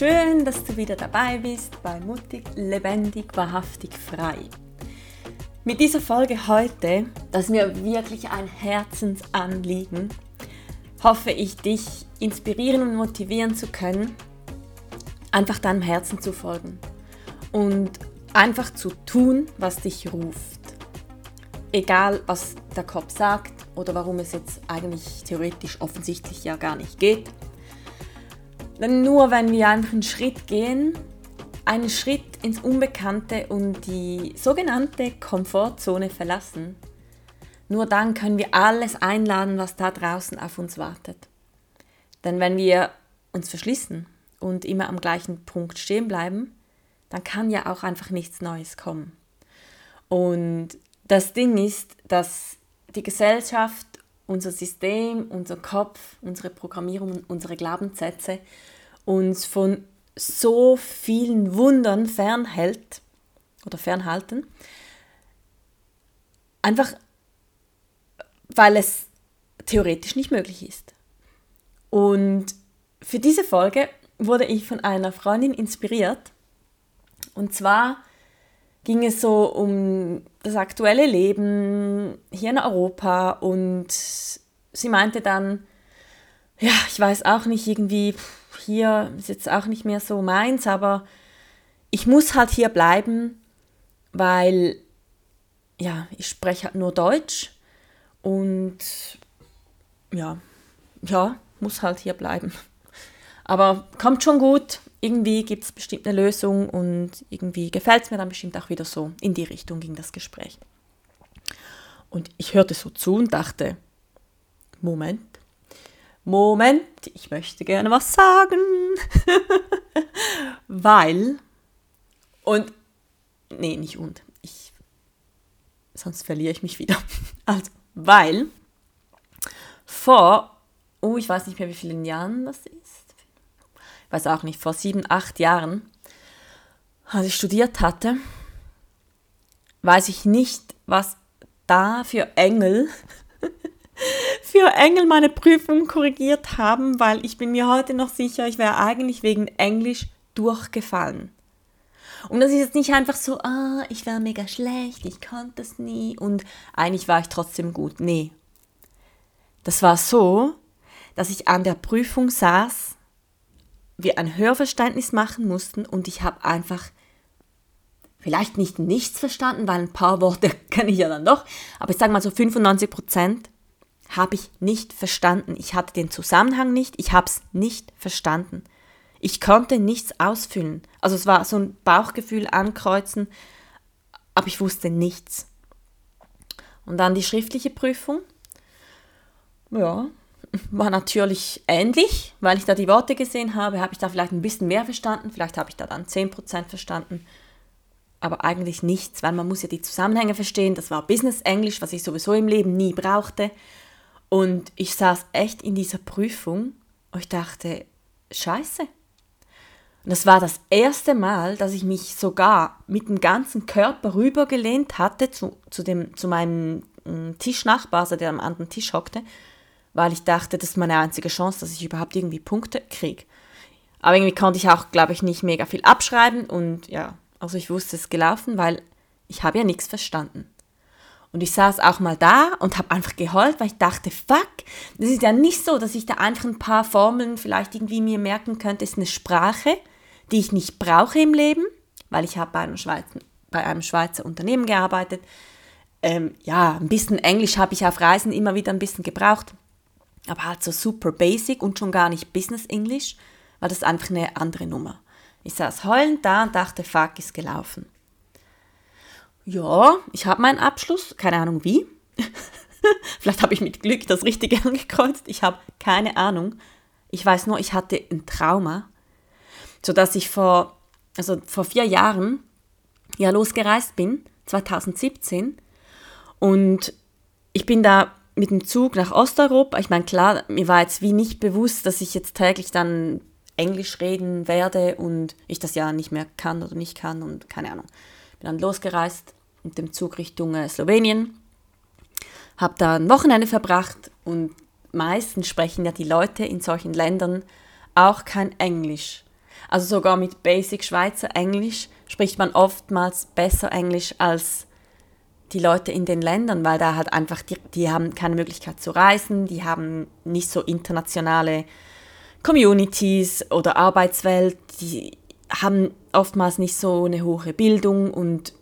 Schön, dass du wieder dabei bist bei Mutig, Lebendig, Wahrhaftig, Frei. Mit dieser Folge heute, das ist mir wirklich ein Herzensanliegen, hoffe ich, dich inspirieren und motivieren zu können, einfach deinem Herzen zu folgen und einfach zu tun, was dich ruft. Egal, was der Kopf sagt oder warum es jetzt eigentlich theoretisch offensichtlich ja gar nicht geht. Denn nur wenn wir einfach einen Schritt gehen, einen Schritt ins Unbekannte und die sogenannte Komfortzone verlassen, nur dann können wir alles einladen, was da draußen auf uns wartet. Denn wenn wir uns verschließen und immer am gleichen Punkt stehen bleiben, dann kann ja auch einfach nichts Neues kommen. Und das Ding ist, dass die Gesellschaft, unser System, unser Kopf, unsere Programmierung, unsere Glaubenssätze uns von so vielen Wundern fernhält oder fernhalten, einfach weil es theoretisch nicht möglich ist. Und für diese Folge wurde ich von einer Freundin inspiriert. Und zwar ging es so um das aktuelle Leben hier in Europa und sie meinte dann, ja, ich weiß auch nicht, irgendwie hier ist jetzt auch nicht mehr so meins, aber ich muss halt hier bleiben, weil ja, ich spreche halt nur Deutsch und ja, ja, muss halt hier bleiben. Aber kommt schon gut. Irgendwie gibt es bestimmt eine Lösung und irgendwie gefällt es mir dann bestimmt auch wieder so. In die Richtung ging das Gespräch. Und ich hörte so zu und dachte, Moment, Moment, ich möchte gerne was sagen. Weil, und, nee, nicht und, sonst verliere ich mich wieder. Also, weil vor, oh, ich weiß nicht mehr, wie vielen Jahren das ist weiß auch nicht, vor sieben, acht Jahren, als ich studiert hatte, weiß ich nicht, was da für Engel, für Engel meine Prüfung korrigiert haben, weil ich bin mir heute noch sicher, ich wäre eigentlich wegen Englisch durchgefallen. Und das ist jetzt nicht einfach so, ah, ich war mega schlecht, ich konnte es nie und eigentlich war ich trotzdem gut. Nee. Das war so, dass ich an der Prüfung saß wir ein Hörverständnis machen mussten und ich habe einfach vielleicht nicht nichts verstanden, weil ein paar Worte kenne ich ja dann doch, aber ich sage mal so 95 Prozent habe ich nicht verstanden. Ich hatte den Zusammenhang nicht, ich habe es nicht verstanden. Ich konnte nichts ausfüllen. Also es war so ein Bauchgefühl ankreuzen, aber ich wusste nichts. Und dann die schriftliche Prüfung. Ja, war natürlich ähnlich, weil ich da die Worte gesehen habe, habe ich da vielleicht ein bisschen mehr verstanden, vielleicht habe ich da dann 10% verstanden, aber eigentlich nichts, weil man muss ja die Zusammenhänge verstehen. Das war Business Englisch, was ich sowieso im Leben nie brauchte. Und ich saß echt in dieser Prüfung und ich dachte, scheiße. Und das war das erste Mal, dass ich mich sogar mit dem ganzen Körper rübergelehnt hatte zu, zu, dem, zu meinem mm, Tischnachbar, also der am anderen Tisch hockte, weil ich dachte, das ist meine einzige Chance, dass ich überhaupt irgendwie Punkte kriege. Aber irgendwie konnte ich auch, glaube ich, nicht mega viel abschreiben und ja, also ich wusste es gelaufen, weil ich habe ja nichts verstanden. Und ich saß auch mal da und habe einfach geheult, weil ich dachte, fuck, das ist ja nicht so, dass ich da einfach ein paar Formeln vielleicht irgendwie mir merken könnte. Ist eine Sprache, die ich nicht brauche im Leben, weil ich habe bei einem Schweizer, bei einem Schweizer Unternehmen gearbeitet. Ähm, ja, ein bisschen Englisch habe ich auf Reisen immer wieder ein bisschen gebraucht, aber halt so super basic und schon gar nicht Business English, war das einfach eine andere Nummer. Ich saß heulend da und dachte, fuck, ist gelaufen. Ja, ich habe meinen Abschluss, keine Ahnung wie. Vielleicht habe ich mit Glück das Richtige angekreuzt. Ich habe keine Ahnung. Ich weiß nur, ich hatte ein Trauma, sodass ich vor, also vor vier Jahren ja losgereist bin, 2017. Und ich bin da mit dem Zug nach Osteuropa. Ich meine, klar, mir war jetzt wie nicht bewusst, dass ich jetzt täglich dann Englisch reden werde und ich das ja nicht mehr kann oder nicht kann und keine Ahnung. Bin dann losgereist mit dem Zug Richtung äh, Slowenien, habe da ein Wochenende verbracht und meistens sprechen ja die Leute in solchen Ländern auch kein Englisch. Also sogar mit Basic Schweizer Englisch spricht man oftmals besser Englisch als die Leute in den Ländern, weil da halt einfach, die, die haben keine Möglichkeit zu reisen, die haben nicht so internationale Communities oder Arbeitswelt, die haben oftmals nicht so eine hohe Bildung und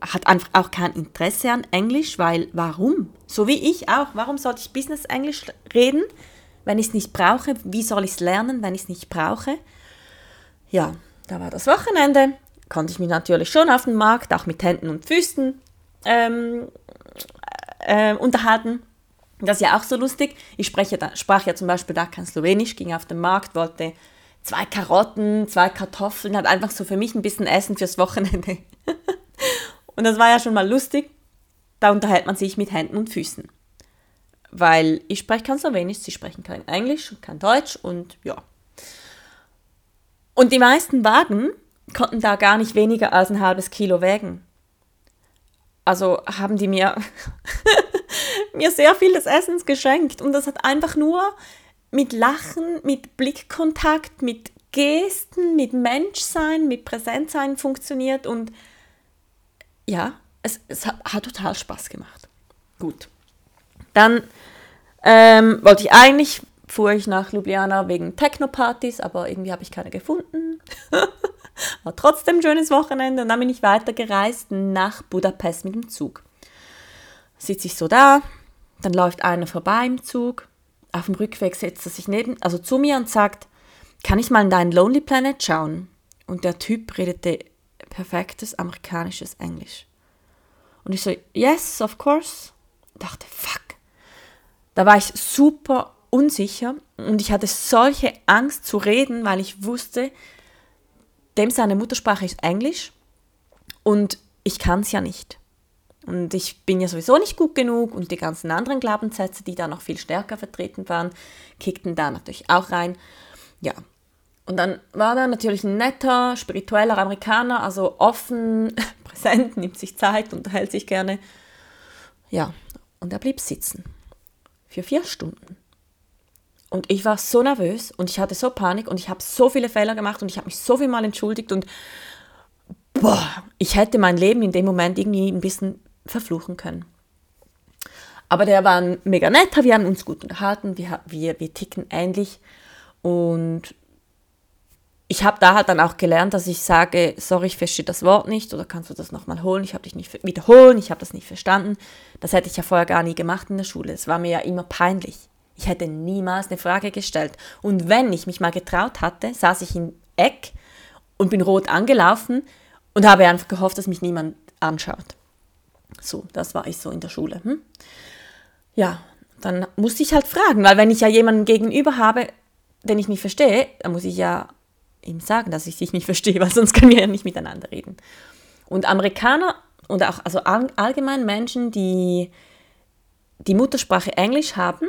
hat einfach auch kein Interesse an Englisch, weil warum? So wie ich auch. Warum sollte ich Business Englisch reden, wenn ich es nicht brauche? Wie soll ich es lernen, wenn ich es nicht brauche? Ja, da war das Wochenende. Konnte ich mich natürlich schon auf dem Markt, auch mit Händen und Füßen ähm, äh, unterhalten. Das ist ja auch so lustig. Ich spreche da, sprach ja zum Beispiel da kein Slowenisch, ging auf den Markt, wollte zwei Karotten, zwei Kartoffeln, hat einfach so für mich ein bisschen Essen fürs Wochenende. und das war ja schon mal lustig. Da unterhält man sich mit Händen und Füßen. Weil ich spreche kein Slowenisch, sie sprechen kein Englisch und kein Deutsch und ja. Und die meisten Wagen konnten da gar nicht weniger als ein halbes Kilo wägen. Also haben die mir, mir sehr viel des Essens geschenkt. Und das hat einfach nur mit Lachen, mit Blickkontakt, mit Gesten, mit Menschsein, mit Präsenzsein funktioniert. Und ja, es, es hat, hat total Spaß gemacht. Gut. Dann ähm, wollte ich eigentlich, fuhr ich nach Ljubljana wegen Techno-Partys, aber irgendwie habe ich keine gefunden. War trotzdem ein schönes Wochenende und dann bin ich weitergereist nach Budapest mit dem Zug. Sitze ich so da, dann läuft einer vorbei im Zug. Auf dem Rückweg setzt er sich neben, also zu mir und sagt, kann ich mal in deinen Lonely Planet schauen? Und der Typ redete perfektes amerikanisches Englisch. Und ich so, yes, of course. Dachte, fuck. Da war ich super unsicher und ich hatte solche Angst zu reden, weil ich wusste, dem seine Muttersprache ist Englisch und ich kann es ja nicht. Und ich bin ja sowieso nicht gut genug und die ganzen anderen Glaubenssätze, die da noch viel stärker vertreten waren, kickten da natürlich auch rein. Ja. Und dann war da natürlich ein netter, spiritueller Amerikaner, also offen, präsent, nimmt sich Zeit, unterhält sich gerne. Ja, und er blieb sitzen. Für vier Stunden. Und ich war so nervös und ich hatte so Panik und ich habe so viele Fehler gemacht und ich habe mich so viel mal entschuldigt und boah, ich hätte mein Leben in dem Moment irgendwie ein bisschen verfluchen können. Aber der war mega nett, wir haben uns gut unterhalten, wir, wir, wir ticken ähnlich und ich habe da halt dann auch gelernt, dass ich sage, sorry, ich verstehe das Wort nicht oder kannst du das nochmal holen? Ich habe dich nicht wiederholen, ich habe das nicht verstanden. Das hätte ich ja vorher gar nie gemacht in der Schule. Es war mir ja immer peinlich. Ich hätte niemals eine Frage gestellt. Und wenn ich mich mal getraut hatte, saß ich im Eck und bin rot angelaufen und habe einfach gehofft, dass mich niemand anschaut. So, das war ich so in der Schule. Hm? Ja, dann musste ich halt fragen, weil wenn ich ja jemanden gegenüber habe, den ich nicht verstehe, dann muss ich ja ihm sagen, dass ich dich nicht verstehe, weil sonst können wir ja nicht miteinander reden. Und Amerikaner und auch also allgemein Menschen, die die Muttersprache Englisch haben,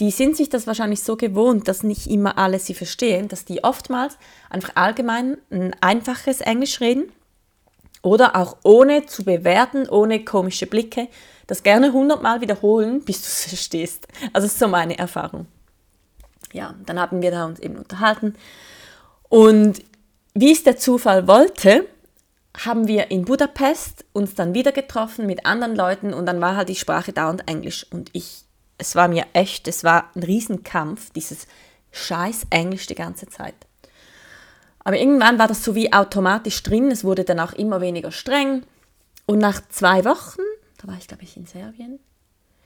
die sind sich das wahrscheinlich so gewohnt, dass nicht immer alle sie verstehen, dass die oftmals einfach allgemein ein einfaches Englisch reden oder auch ohne zu bewerten, ohne komische Blicke, das gerne hundertmal wiederholen, bis du es verstehst. Also ist so meine Erfahrung. Ja, dann haben wir da uns eben unterhalten und wie es der Zufall wollte, haben wir in Budapest uns dann wieder getroffen mit anderen Leuten und dann war halt die Sprache dauernd Englisch. Und ich, es war mir echt, es war ein Riesenkampf, dieses scheiß Englisch die ganze Zeit. Aber irgendwann war das so wie automatisch drin, es wurde dann auch immer weniger streng. Und nach zwei Wochen, da war ich glaube ich in Serbien,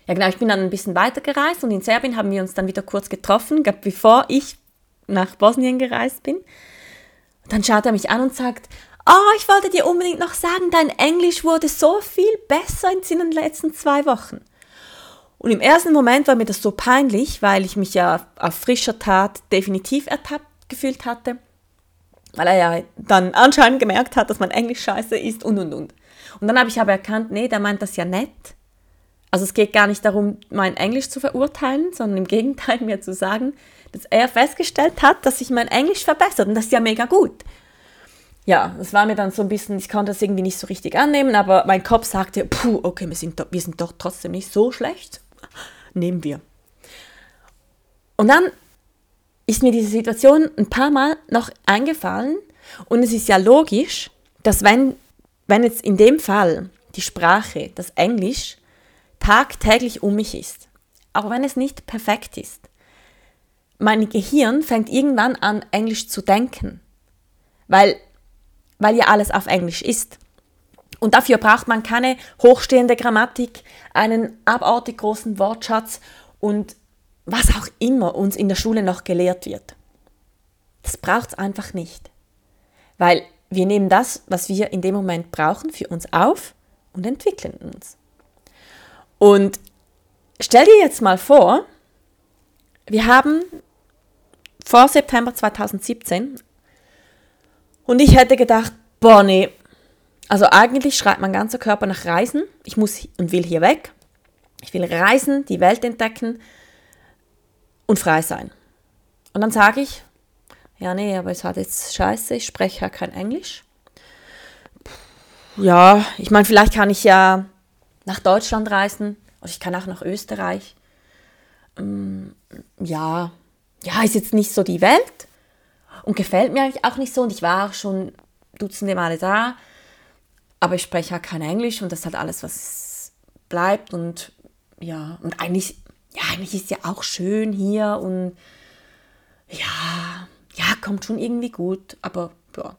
ja genau, ich bin dann ein bisschen weiter gereist und in Serbien haben wir uns dann wieder kurz getroffen, bevor ich nach Bosnien gereist bin. Und dann schaut er mich an und sagt, oh, ich wollte dir unbedingt noch sagen, dein Englisch wurde so viel besser in den letzten zwei Wochen. Und im ersten Moment war mir das so peinlich, weil ich mich ja auf frischer Tat definitiv ertappt gefühlt hatte, weil er ja dann anscheinend gemerkt hat, dass mein Englisch scheiße ist und und und. Und dann habe ich aber erkannt, nee, der meint das ja nett. Also es geht gar nicht darum, mein Englisch zu verurteilen, sondern im Gegenteil mir zu sagen, dass er festgestellt hat, dass sich mein Englisch verbessert und das ist ja mega gut ja, es war mir dann so ein bisschen, ich konnte das irgendwie nicht so richtig annehmen, aber mein Kopf sagte, puh, okay, wir sind, wir sind doch trotzdem nicht so schlecht. Nehmen wir. Und dann ist mir diese Situation ein paar Mal noch eingefallen und es ist ja logisch, dass wenn, wenn jetzt in dem Fall die Sprache, das Englisch, tagtäglich um mich ist, auch wenn es nicht perfekt ist, mein Gehirn fängt irgendwann an, Englisch zu denken. Weil weil ja alles auf Englisch ist. Und dafür braucht man keine hochstehende Grammatik, einen abartig großen Wortschatz und was auch immer uns in der Schule noch gelehrt wird. Das braucht es einfach nicht. Weil wir nehmen das, was wir in dem Moment brauchen, für uns auf und entwickeln uns. Und stell dir jetzt mal vor, wir haben vor September 2017 und ich hätte gedacht, boah, nee. Also eigentlich schreit mein ganzer Körper nach Reisen. Ich muss und will hier weg. Ich will reisen, die Welt entdecken und frei sein. Und dann sage ich, ja, nee, aber es hat jetzt scheiße, ich spreche ja kein Englisch. Ja, ich meine, vielleicht kann ich ja nach Deutschland reisen oder ich kann auch nach Österreich. Ähm, ja, ja, ist jetzt nicht so die Welt, und gefällt mir eigentlich auch nicht so. Und ich war auch schon dutzende Male da, aber ich spreche halt kein Englisch und das ist halt alles, was bleibt. Und ja, und eigentlich, ja, eigentlich ist ja auch schön hier und ja, ja, kommt schon irgendwie gut, aber ja.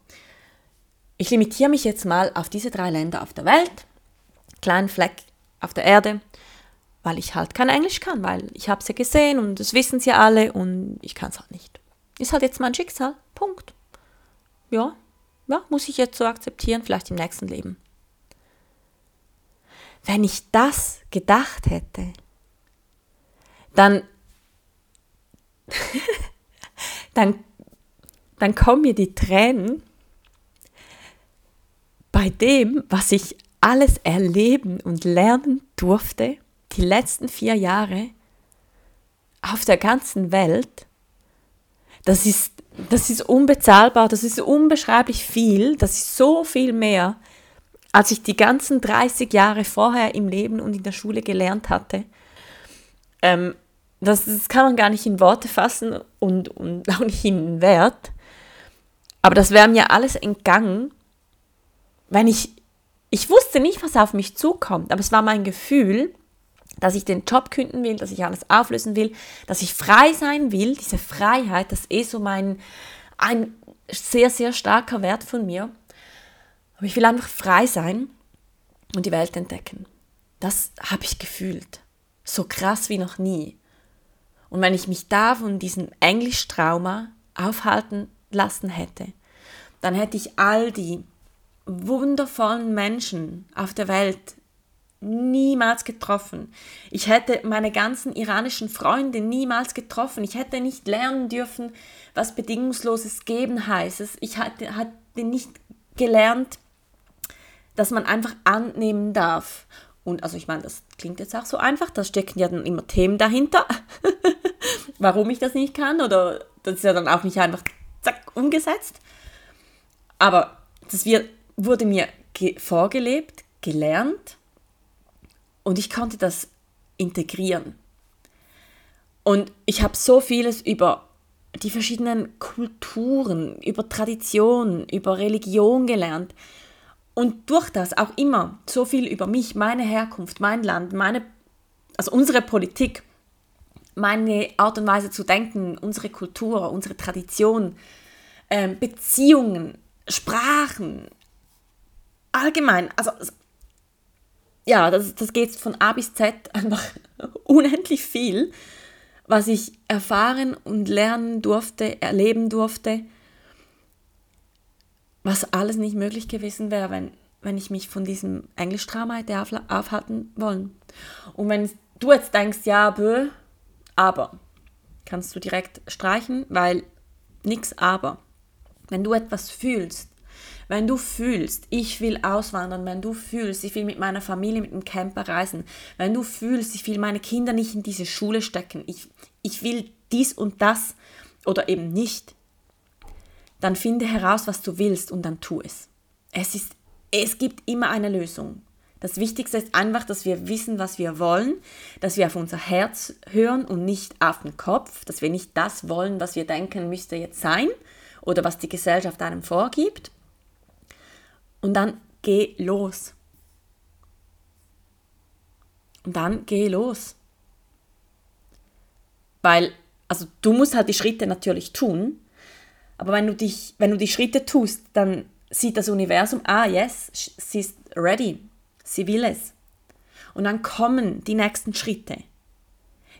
Ich limitiere mich jetzt mal auf diese drei Länder auf der Welt, kleinen Fleck auf der Erde, weil ich halt kein Englisch kann, weil ich habe es ja gesehen und das wissen sie alle und ich kann es halt nicht. Ist halt jetzt mein Schicksal. Punkt. Ja, ja, muss ich jetzt so akzeptieren, vielleicht im nächsten Leben. Wenn ich das gedacht hätte, dann, dann, dann kommen mir die Tränen bei dem, was ich alles erleben und lernen durfte, die letzten vier Jahre auf der ganzen Welt das ist, das ist unbezahlbar, das ist unbeschreiblich viel, das ist so viel mehr, als ich die ganzen 30 Jahre vorher im Leben und in der Schule gelernt hatte. Ähm, das, das kann man gar nicht in Worte fassen und, und auch nicht in Wert. Aber das wäre mir alles entgangen, wenn ich, ich wusste nicht, was auf mich zukommt, aber es war mein Gefühl, dass ich den Job künden will, dass ich alles auflösen will, dass ich frei sein will. Diese Freiheit, das ist eh so mein, ein sehr, sehr starker Wert von mir. Aber ich will einfach frei sein und die Welt entdecken. Das habe ich gefühlt. So krass wie noch nie. Und wenn ich mich da von diesem Englischtrauma aufhalten lassen hätte, dann hätte ich all die wundervollen Menschen auf der Welt niemals getroffen. Ich hätte meine ganzen iranischen Freunde niemals getroffen. Ich hätte nicht lernen dürfen, was bedingungsloses Geben heißt. Ich hatte, hatte nicht gelernt, dass man einfach annehmen darf. Und also ich meine, das klingt jetzt auch so einfach, da stecken ja dann immer Themen dahinter, warum ich das nicht kann oder das ist ja dann auch nicht einfach zack umgesetzt. Aber das wird, wurde mir vorgelebt, gelernt und ich konnte das integrieren. Und ich habe so vieles über die verschiedenen Kulturen, über Traditionen, über Religion gelernt. und durch das auch immer so viel über mich, meine Herkunft, mein Land, meine, also unsere Politik, meine Art und Weise zu denken, unsere Kultur, unsere Tradition, ähm, Beziehungen, Sprachen, allgemein, also ja, das, das geht von A bis Z einfach unendlich viel, was ich erfahren und lernen durfte, erleben durfte, was alles nicht möglich gewesen wäre, wenn, wenn ich mich von diesem Englischtrauma hätte aufhalten wollen. Und wenn du jetzt denkst, ja, bö, aber, kannst du direkt streichen, weil nichts aber. Wenn du etwas fühlst, wenn du fühlst, ich will auswandern, wenn du fühlst, ich will mit meiner Familie mit dem Camper reisen, wenn du fühlst, ich will meine Kinder nicht in diese Schule stecken, ich, ich will dies und das oder eben nicht, dann finde heraus, was du willst und dann tu es. Es, ist, es gibt immer eine Lösung. Das Wichtigste ist einfach, dass wir wissen, was wir wollen, dass wir auf unser Herz hören und nicht auf den Kopf, dass wir nicht das wollen, was wir denken, müsste jetzt sein oder was die Gesellschaft einem vorgibt. Und dann geh los. Und dann geh los. Weil, also du musst halt die Schritte natürlich tun, aber wenn du, dich, wenn du die Schritte tust, dann sieht das Universum, ah yes, sie ist ready, sie will es. Und dann kommen die nächsten Schritte.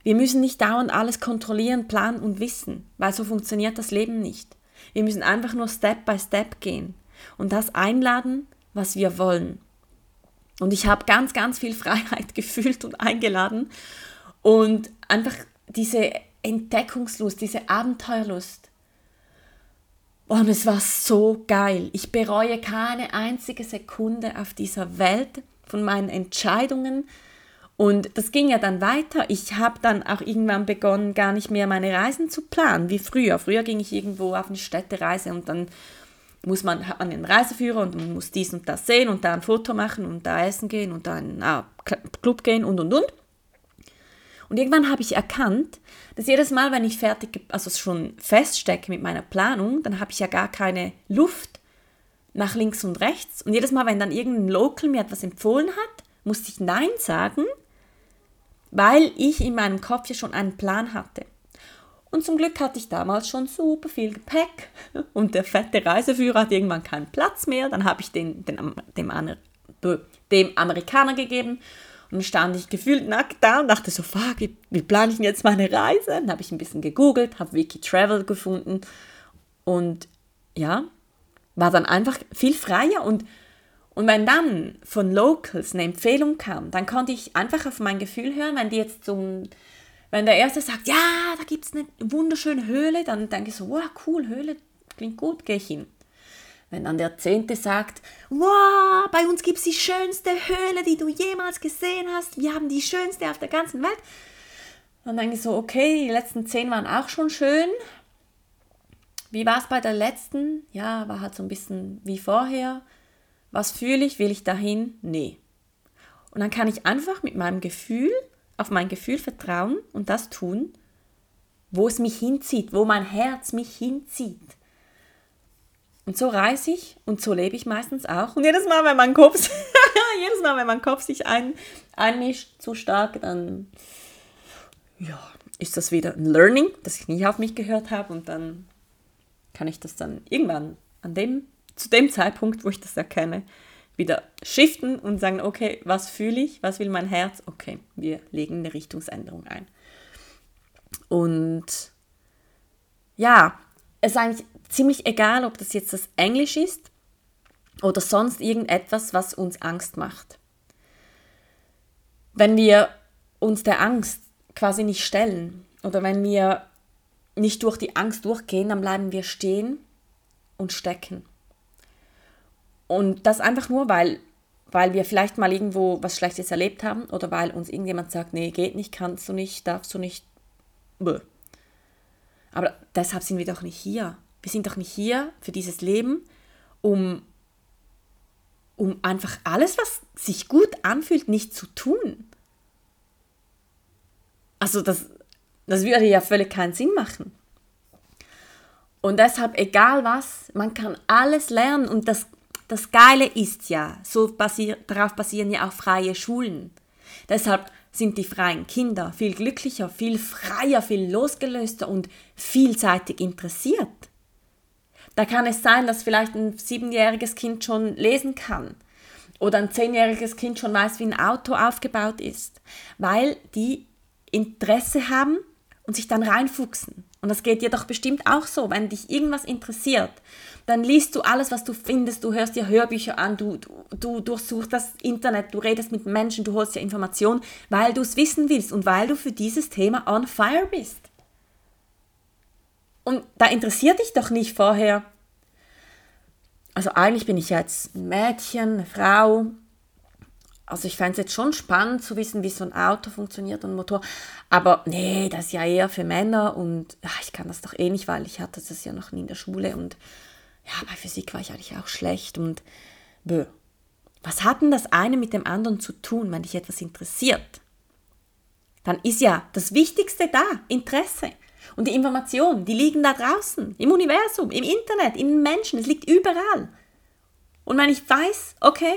Wir müssen nicht dauernd alles kontrollieren, planen und wissen, weil so funktioniert das Leben nicht. Wir müssen einfach nur Step by Step gehen und das einladen, was wir wollen. Und ich habe ganz, ganz viel Freiheit gefühlt und eingeladen und einfach diese Entdeckungslust, diese Abenteuerlust. Und es war so geil. Ich bereue keine einzige Sekunde auf dieser Welt von meinen Entscheidungen. Und das ging ja dann weiter. Ich habe dann auch irgendwann begonnen, gar nicht mehr meine Reisen zu planen, wie früher. Früher ging ich irgendwo auf eine Städtereise und dann muss man, hat man einen Reiseführer und man muss dies und das sehen und da ein Foto machen und da essen gehen und da in einen Club gehen und und und. Und irgendwann habe ich erkannt, dass jedes Mal, wenn ich fertig, also schon feststecke mit meiner Planung, dann habe ich ja gar keine Luft nach links und rechts. Und jedes Mal, wenn dann irgendein Local mir etwas empfohlen hat, musste ich Nein sagen, weil ich in meinem Kopf ja schon einen Plan hatte. Und zum Glück hatte ich damals schon super viel Gepäck. Und der fette Reiseführer hat irgendwann keinen Platz mehr. Dann habe ich den, den dem, dem Amerikaner gegeben. Und dann stand ich gefühlt nackt da und dachte so, fuck, wie, wie plane ich denn jetzt meine Reise? Dann habe ich ein bisschen gegoogelt, habe Wiki Travel gefunden. Und ja, war dann einfach viel freier. Und und wenn dann von Locals eine Empfehlung kam, dann konnte ich einfach auf mein Gefühl hören, wenn die jetzt zum wenn der Erste sagt, ja, da gibt es eine wunderschöne Höhle, dann denke ich so, wow, cool, Höhle, klingt gut, gehe ich hin. Wenn dann der Zehnte sagt, wow, bei uns gibt es die schönste Höhle, die du jemals gesehen hast, wir haben die schönste auf der ganzen Welt, dann denke ich so, okay, die letzten zehn waren auch schon schön. Wie war es bei der letzten? Ja, war halt so ein bisschen wie vorher. Was fühle ich? Will ich dahin? Nee. Und dann kann ich einfach mit meinem Gefühl auf mein Gefühl vertrauen und das tun, wo es mich hinzieht, wo mein Herz mich hinzieht. Und so reise ich und so lebe ich meistens auch. Und jedes Mal, wenn mein Kopf, jedes Mal, wenn mein Kopf sich ein, einmischt zu stark, dann ja, ist das wieder ein Learning, das ich nie auf mich gehört habe. Und dann kann ich das dann irgendwann an dem, zu dem Zeitpunkt, wo ich das erkenne, wieder shiften und sagen, okay, was fühle ich, was will mein Herz? Okay, wir legen eine Richtungsänderung ein. Und ja, es ist eigentlich ziemlich egal, ob das jetzt das Englisch ist oder sonst irgendetwas, was uns Angst macht. Wenn wir uns der Angst quasi nicht stellen oder wenn wir nicht durch die Angst durchgehen, dann bleiben wir stehen und stecken. Und das einfach nur, weil, weil wir vielleicht mal irgendwo was Schlechtes erlebt haben oder weil uns irgendjemand sagt, nee, geht nicht, kannst du nicht, darfst du nicht. Bäh. Aber deshalb sind wir doch nicht hier. Wir sind doch nicht hier für dieses Leben, um, um einfach alles, was sich gut anfühlt, nicht zu tun. Also das, das würde ja völlig keinen Sinn machen. Und deshalb, egal was, man kann alles lernen und das das Geile ist ja, so basier, darauf basieren ja auch freie Schulen. Deshalb sind die freien Kinder viel glücklicher, viel freier, viel losgelöster und vielseitig interessiert. Da kann es sein, dass vielleicht ein siebenjähriges Kind schon lesen kann oder ein zehnjähriges Kind schon weiß, wie ein Auto aufgebaut ist, weil die Interesse haben und sich dann reinfuchsen. Und das geht dir doch bestimmt auch so, wenn dich irgendwas interessiert, dann liest du alles, was du findest, du hörst dir Hörbücher an, du, du, du durchsuchst das Internet, du redest mit Menschen, du holst dir Informationen, weil du es wissen willst und weil du für dieses Thema on fire bist. Und da interessiert dich doch nicht vorher, also eigentlich bin ich jetzt ein Mädchen, eine Frau. Also ich fände es jetzt schon spannend zu wissen, wie so ein Auto funktioniert und ein Motor. Aber nee, das ist ja eher für Männer und ach, ich kann das doch eh nicht, weil ich hatte das ja noch nie in der Schule und ja, bei Physik war ich eigentlich auch schlecht und bö. Was hat denn das eine mit dem anderen zu tun, wenn dich etwas interessiert? Dann ist ja das Wichtigste da, Interesse. Und die Informationen, die liegen da draußen, im Universum, im Internet, in den Menschen, es liegt überall. Und wenn ich weiß, okay,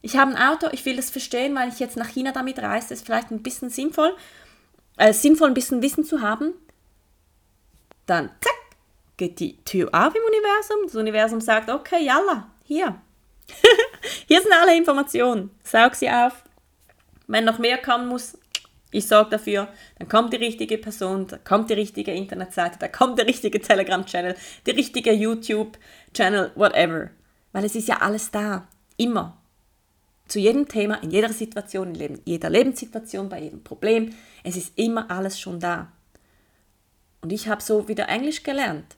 ich habe ein Auto, ich will das verstehen, weil ich jetzt nach China damit reise, ist vielleicht ein bisschen sinnvoll, äh, sinnvoll ein bisschen Wissen zu haben, dann zack, geht die Tür auf im Universum. Das Universum sagt, okay, yalla, hier. hier sind alle Informationen. Saug sie auf. Wenn noch mehr kommen muss, ich sorge dafür, dann kommt die richtige Person, da kommt die richtige Internetseite, da kommt der richtige Telegram-Channel, der richtige YouTube-Channel, whatever. Weil es ist ja alles da. Immer. Zu jedem Thema, in jeder Situation, in jeder Lebenssituation, bei jedem Problem. Es ist immer alles schon da. Und ich habe so wieder Englisch gelernt.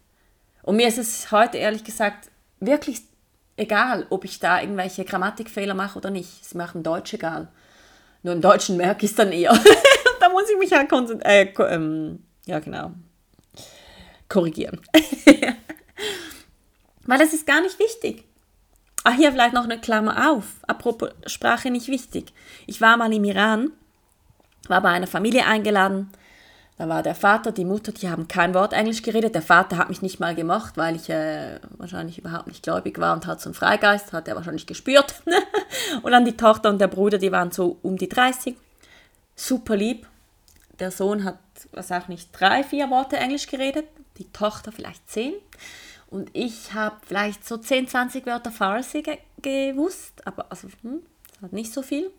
Und mir ist es heute ehrlich gesagt wirklich egal, ob ich da irgendwelche Grammatikfehler mache oder nicht. Es ist mir auch im Deutsch egal. Nur im Deutschen merke ich es dann eher. da muss ich mich halt konzentrieren. Äh, ähm, ja, genau. Korrigieren. Weil das ist gar nicht wichtig. Ah, hier vielleicht noch eine Klammer auf. Apropos Sprache nicht wichtig. Ich war mal im Iran, war bei einer Familie eingeladen da war der Vater, die Mutter, die haben kein Wort Englisch geredet. Der Vater hat mich nicht mal gemocht, weil ich äh, wahrscheinlich überhaupt nicht gläubig war und hat so einen Freigeist, hat er wahrscheinlich gespürt. und dann die Tochter und der Bruder, die waren so um die 30. Super lieb. Der Sohn hat, was auch nicht, drei, vier Worte Englisch geredet. Die Tochter vielleicht zehn. Und ich habe vielleicht so 10, 20 Wörter Farsi ge gewusst, aber also hm, hat nicht so viel.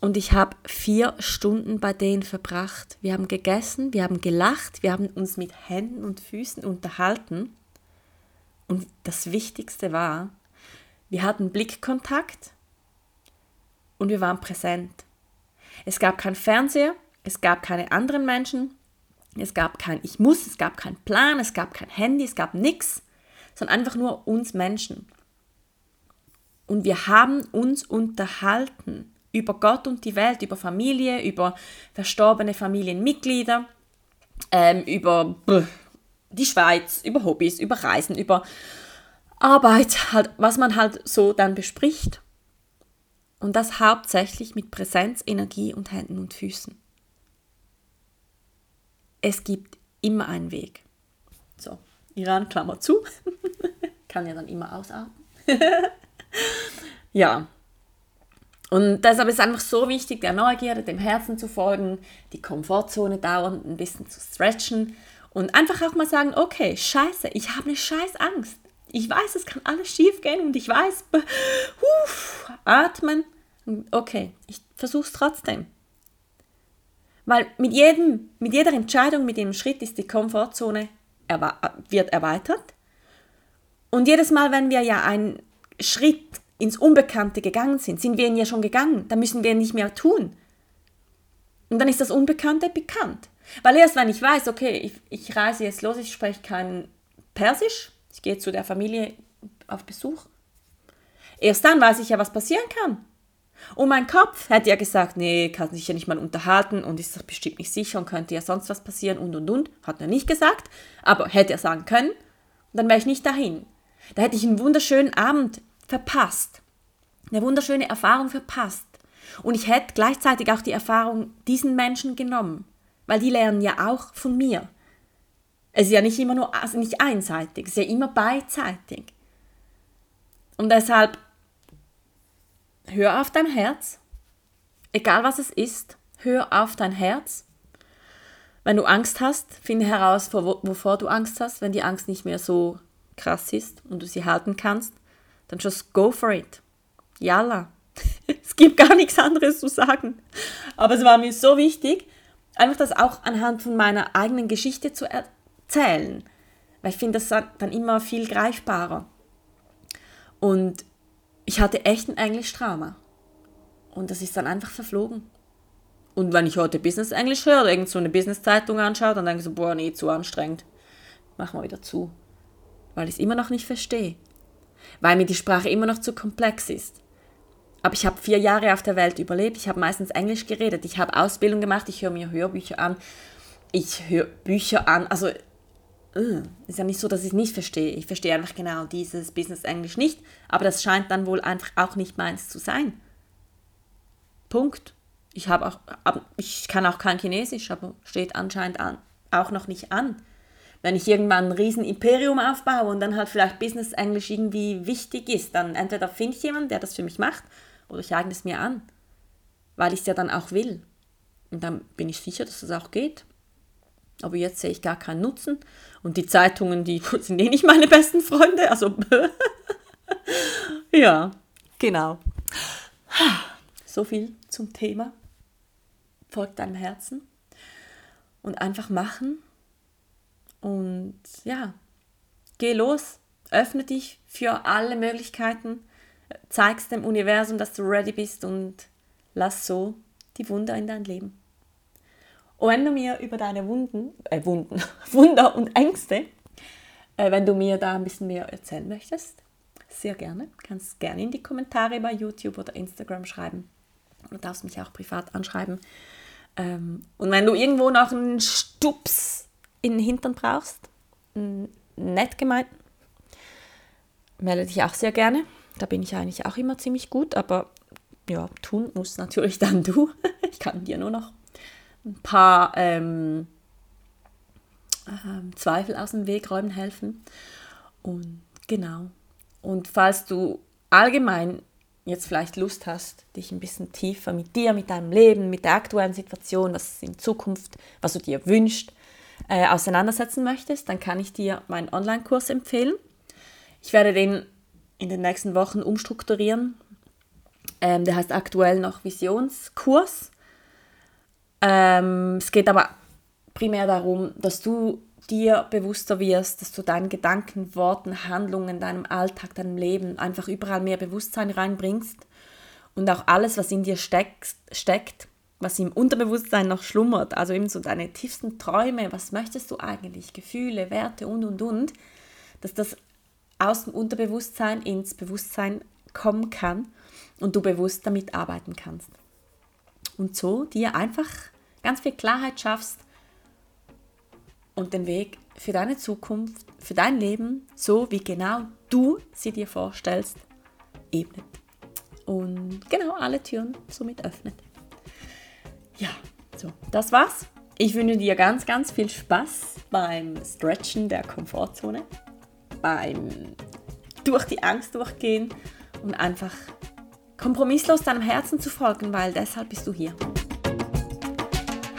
Und ich habe vier Stunden bei denen verbracht. Wir haben gegessen, wir haben gelacht, wir haben uns mit Händen und Füßen unterhalten. Und das Wichtigste war, wir hatten Blickkontakt und wir waren präsent. Es gab kein Fernseher, es gab keine anderen Menschen, es gab kein Ich muss, es gab keinen Plan, es gab kein Handy, es gab nichts, sondern einfach nur uns Menschen. Und wir haben uns unterhalten über Gott und die Welt, über Familie, über verstorbene Familienmitglieder, ähm, über die Schweiz, über Hobbys, über Reisen, über Arbeit, halt, was man halt so dann bespricht. Und das hauptsächlich mit Präsenz, Energie und Händen und Füßen. Es gibt immer einen Weg. So, Iran, Klammer zu. Kann ja dann immer ausatmen. ja, und deshalb ist es einfach so wichtig, der Neugierde, dem Herzen zu folgen, die Komfortzone dauernd ein bisschen zu stretchen und einfach auch mal sagen, okay, scheiße, ich habe eine scheiß Angst. Ich weiß, es kann alles schief gehen und ich weiß, huf, atmen. Okay, ich versuche es trotzdem. Weil mit, jedem, mit jeder Entscheidung, mit jedem Schritt ist die Komfortzone wird erweitert. Und jedes Mal, wenn wir ja einen Schritt ins Unbekannte gegangen sind, sind wir ihn ja schon gegangen, dann müssen wir ihn nicht mehr tun. Und dann ist das Unbekannte bekannt. Weil erst wenn ich weiß, okay, ich, ich reise jetzt los, ich spreche kein Persisch, ich gehe zu der Familie auf Besuch, erst dann weiß ich ja, was passieren kann. Und mein Kopf hätte ja gesagt, nee, kann sich ja nicht mal unterhalten und ist doch bestimmt nicht sicher und könnte ja sonst was passieren und und und. Hat er nicht gesagt, aber hätte er sagen können. Dann wäre ich nicht dahin. Da hätte ich einen wunderschönen Abend verpasst. Eine wunderschöne Erfahrung verpasst. Und ich hätte gleichzeitig auch die Erfahrung diesen Menschen genommen, weil die lernen ja auch von mir. Es ist ja nicht immer nur also nicht einseitig, es ist ja immer beidseitig. Und deshalb hör auf dein Herz, egal was es ist, hör auf dein Herz. Wenn du Angst hast, finde heraus, wovor du Angst hast. Wenn die Angst nicht mehr so krass ist und du sie halten kannst, dann just go for it. Yalla. es gibt gar nichts anderes zu sagen. Aber es war mir so wichtig, einfach das auch anhand von meiner eigenen Geschichte zu erzählen. Weil ich finde das dann immer viel greifbarer. Und ich hatte echt ein Englisch-Trauma. Und das ist dann einfach verflogen. Und wenn ich heute Business Englisch höre oder irgend so eine Business-Zeitung anschaue, dann denke ich so, boah, nee, zu anstrengend. Machen wir wieder zu. Weil ich es immer noch nicht verstehe. Weil mir die Sprache immer noch zu komplex ist. Aber ich habe vier Jahre auf der Welt überlebt. Ich habe meistens Englisch geredet. Ich habe Ausbildung gemacht. Ich höre mir Hörbücher an. Ich höre Bücher an. Also ist ja nicht so, dass ich es nicht verstehe. Ich verstehe einfach genau dieses Business Englisch nicht, aber das scheint dann wohl einfach auch nicht meins zu sein. Punkt. Ich auch, ich kann auch kein Chinesisch, aber steht anscheinend an, auch noch nicht an. Wenn ich irgendwann ein riesen Imperium aufbaue und dann halt vielleicht Business Englisch irgendwie wichtig ist, dann entweder finde ich jemanden, der das für mich macht, oder ich eigne es mir an, weil ich es ja dann auch will. Und dann bin ich sicher, dass das auch geht. Aber jetzt sehe ich gar keinen Nutzen. Und die Zeitungen, die sind eh nicht meine besten Freunde. Also, ja, genau. So viel zum Thema. Folgt deinem Herzen. Und einfach machen. Und ja, geh los. Öffne dich für alle Möglichkeiten. Zeigst dem Universum, dass du ready bist und lass so die Wunder in dein Leben. Und wenn du mir über deine Wunden, äh Wunden, Wunder und Ängste, äh, wenn du mir da ein bisschen mehr erzählen möchtest, sehr gerne. Kannst gerne in die Kommentare bei YouTube oder Instagram schreiben. Du darfst mich auch privat anschreiben. Ähm, und wenn du irgendwo noch einen Stups in den Hintern brauchst, nett gemeint, melde dich auch sehr gerne. Da bin ich eigentlich auch immer ziemlich gut, aber ja, tun muss natürlich dann du. ich kann dir nur noch ein paar ähm, äh, Zweifel aus dem Weg räumen helfen. Und genau. Und falls du allgemein jetzt vielleicht Lust hast, dich ein bisschen tiefer mit dir, mit deinem Leben, mit der aktuellen Situation, was in Zukunft, was du dir wünschst, äh, auseinandersetzen möchtest, dann kann ich dir meinen Online-Kurs empfehlen. Ich werde den in den nächsten Wochen umstrukturieren. Ähm, der heißt aktuell noch Visionskurs. Ähm, es geht aber primär darum, dass du dir bewusster wirst, dass du deinen Gedanken, Worten, Handlungen, deinem Alltag, deinem Leben einfach überall mehr Bewusstsein reinbringst und auch alles, was in dir steckt, steckt was im Unterbewusstsein noch schlummert, also eben so deine tiefsten Träume, was möchtest du eigentlich, Gefühle, Werte und und und, dass das aus dem Unterbewusstsein ins Bewusstsein kommen kann und du bewusst damit arbeiten kannst und so dir einfach ganz viel Klarheit schaffst und den Weg für deine Zukunft, für dein Leben, so wie genau du sie dir vorstellst, ebnet. Und genau alle Türen somit öffnet. Ja, so, das war's. Ich wünsche dir ganz, ganz viel Spaß beim Stretchen der Komfortzone, beim durch die Angst durchgehen und einfach kompromisslos deinem Herzen zu folgen, weil deshalb bist du hier.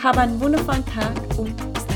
Habe einen wundervollen Tag und bis